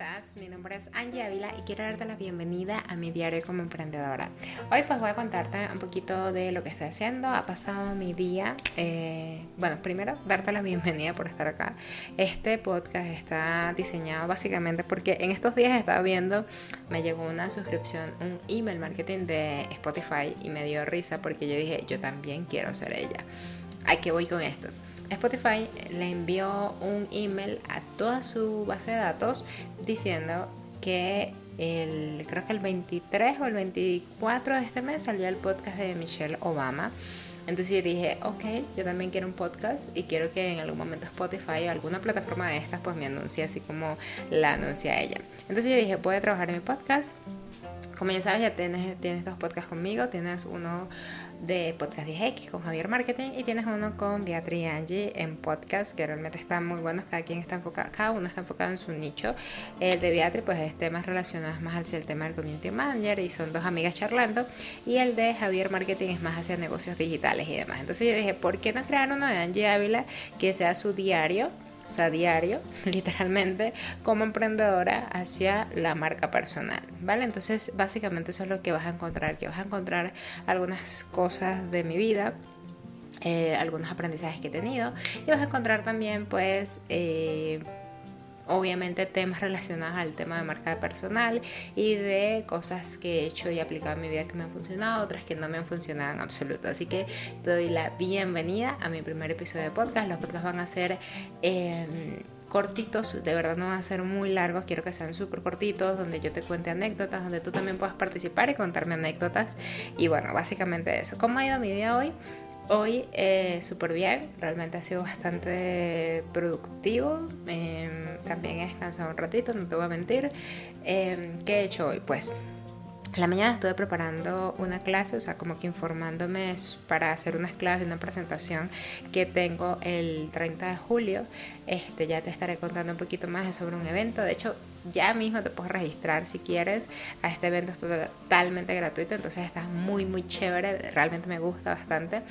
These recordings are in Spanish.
estás? Mi nombre es Angie Ávila y quiero darte la bienvenida a mi diario como emprendedora. Hoy pues voy a contarte un poquito de lo que estoy haciendo. Ha pasado mi día. Eh, bueno, primero darte la bienvenida por estar acá. Este podcast está diseñado básicamente porque en estos días estaba viendo, me llegó una suscripción, un email marketing de Spotify y me dio risa porque yo dije, yo también quiero ser ella. ¿A qué voy con esto? Spotify le envió un email a toda su base de datos diciendo que el, creo que el 23 o el 24 de este mes salió el podcast de Michelle Obama. Entonces yo dije, ok, yo también quiero un podcast y quiero que en algún momento Spotify o alguna plataforma de estas pues me anuncie así como la anuncia ella. Entonces yo dije, voy a trabajar en mi podcast. Como ya sabes, ya tienes, tienes dos podcasts conmigo. Tienes uno de Podcast 10X con Javier Marketing y tienes uno con Beatriz y Angie en podcast que realmente están muy buenos, cada quien está enfocado, cada uno está enfocado en su nicho. El de Beatriz pues es temas relacionados más hacia el tema del community manager y son dos amigas charlando y el de Javier Marketing es más hacia negocios digitales y demás. Entonces yo dije, ¿por qué no crear uno de Angie Ávila que sea su diario? O sea, diario, literalmente, como emprendedora hacia la marca personal, ¿vale? Entonces, básicamente eso es lo que vas a encontrar, que vas a encontrar algunas cosas de mi vida, eh, algunos aprendizajes que he tenido y vas a encontrar también, pues, eh, obviamente temas relacionados al tema de marca personal y de cosas que he hecho y aplicado en mi vida que me han funcionado, otras que no me han funcionado en absoluto. Así que te doy la bienvenida a mi primer episodio de podcast. Los podcasts van a ser... Em, cortitos, de verdad no van a ser muy largos, quiero que sean súper cortitos, donde yo te cuente anécdotas, donde tú también puedas participar y contarme anécdotas. Y bueno, básicamente eso. ¿Cómo ha ido mi día hoy? Hoy eh, súper bien, realmente ha sido bastante productivo, em, también he descansado un ratito, no te voy a mentir. Em, ¿Qué he hecho hoy? Pues la mañana estuve preparando una clase, o sea, como que informándome para hacer unas claves de una presentación que tengo el 30 de julio. Este, ya te estaré contando un poquito más sobre un evento. De hecho, ya mismo te puedes registrar si quieres a este evento, es totalmente gratuito, entonces está muy, muy chévere, realmente me gusta bastante.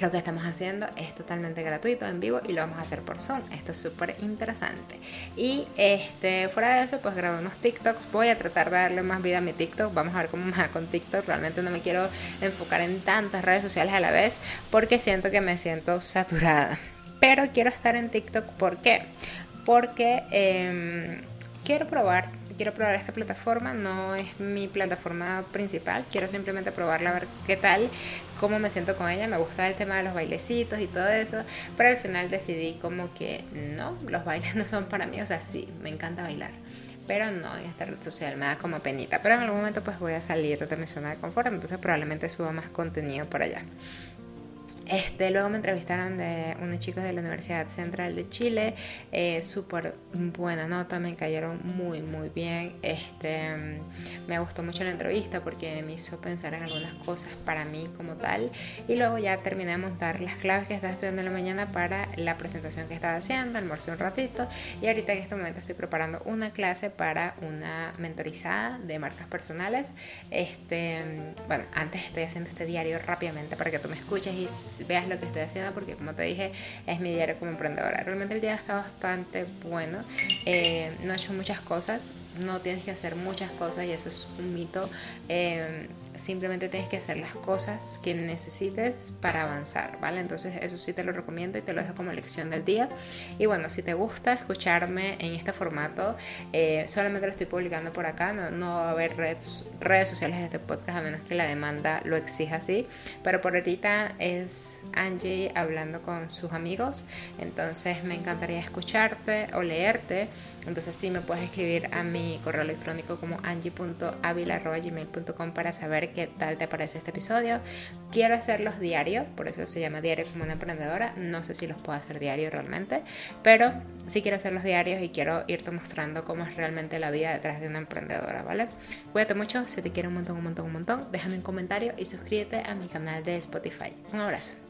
Lo que estamos haciendo es totalmente gratuito, en vivo y lo vamos a hacer por Zoom. Esto es súper interesante. Y este, fuera de eso, pues grabo unos TikToks. Voy a tratar de darle más vida a mi TikTok. Vamos a ver cómo me va con TikTok. Realmente no me quiero enfocar en tantas redes sociales a la vez porque siento que me siento saturada. Pero quiero estar en TikTok. ¿Por qué? Porque em, quiero probar quiero probar esta plataforma, no es mi plataforma principal, quiero simplemente probarla a ver qué tal, cómo me siento con ella, me gusta el tema de los bailecitos y todo eso, pero al final decidí como que no, los bailes no son para mí, o sea, sí, me encanta bailar pero no en esta red social, me da como penita. Pero en algún momento pues voy a salir de mi zona de confort, entonces probablemente suba más contenido por allá. Este, luego me entrevistaron de unos chicos de la Universidad Central de Chile, eh, súper buena nota, me cayeron muy muy bien. Este, me gustó mucho la entrevista porque me hizo pensar en algunas cosas para mí como tal. Y luego ya terminé de montar las claves que estaba estudiando en la mañana para la presentación que estaba haciendo, almorcé un ratito y ahorita en este momento estoy preparando una clase para una mentorizada de marcas personales. Este, bueno, antes estoy haciendo este diario rápidamente para que tú me escuches y veas lo que estoy haciendo porque como te dije es mi diario como emprendedora. Realmente el día está bastante bueno. Eh, no he hecho muchas cosas, no tienes que hacer muchas cosas y eso es un mito. Eh, simplemente tienes que hacer las cosas que necesites para avanzar, ¿vale? Entonces eso sí te lo recomiendo y te lo dejo como lección del día. Y bueno, si te gusta escucharme en este formato, eh, solamente lo estoy publicando por acá, no, no va a haber redes, redes sociales de este podcast a menos que la demanda lo exija así, pero por ahorita es Angie hablando con sus amigos, entonces me encantaría escucharte o leerte, entonces sí me puedes escribir a mi correo electrónico como angie.avila.gmail.com para saber qué tal te parece este episodio. Quiero hacerlos diarios, por eso se llama diario como una emprendedora. No sé si los puedo hacer diario realmente, pero sí quiero hacerlos diarios y quiero irte mostrando cómo es realmente la vida detrás de una emprendedora, ¿vale? Cuídate mucho, si te quiero un montón, un montón, un montón, déjame un comentario y suscríbete a mi canal de Spotify. Un abrazo.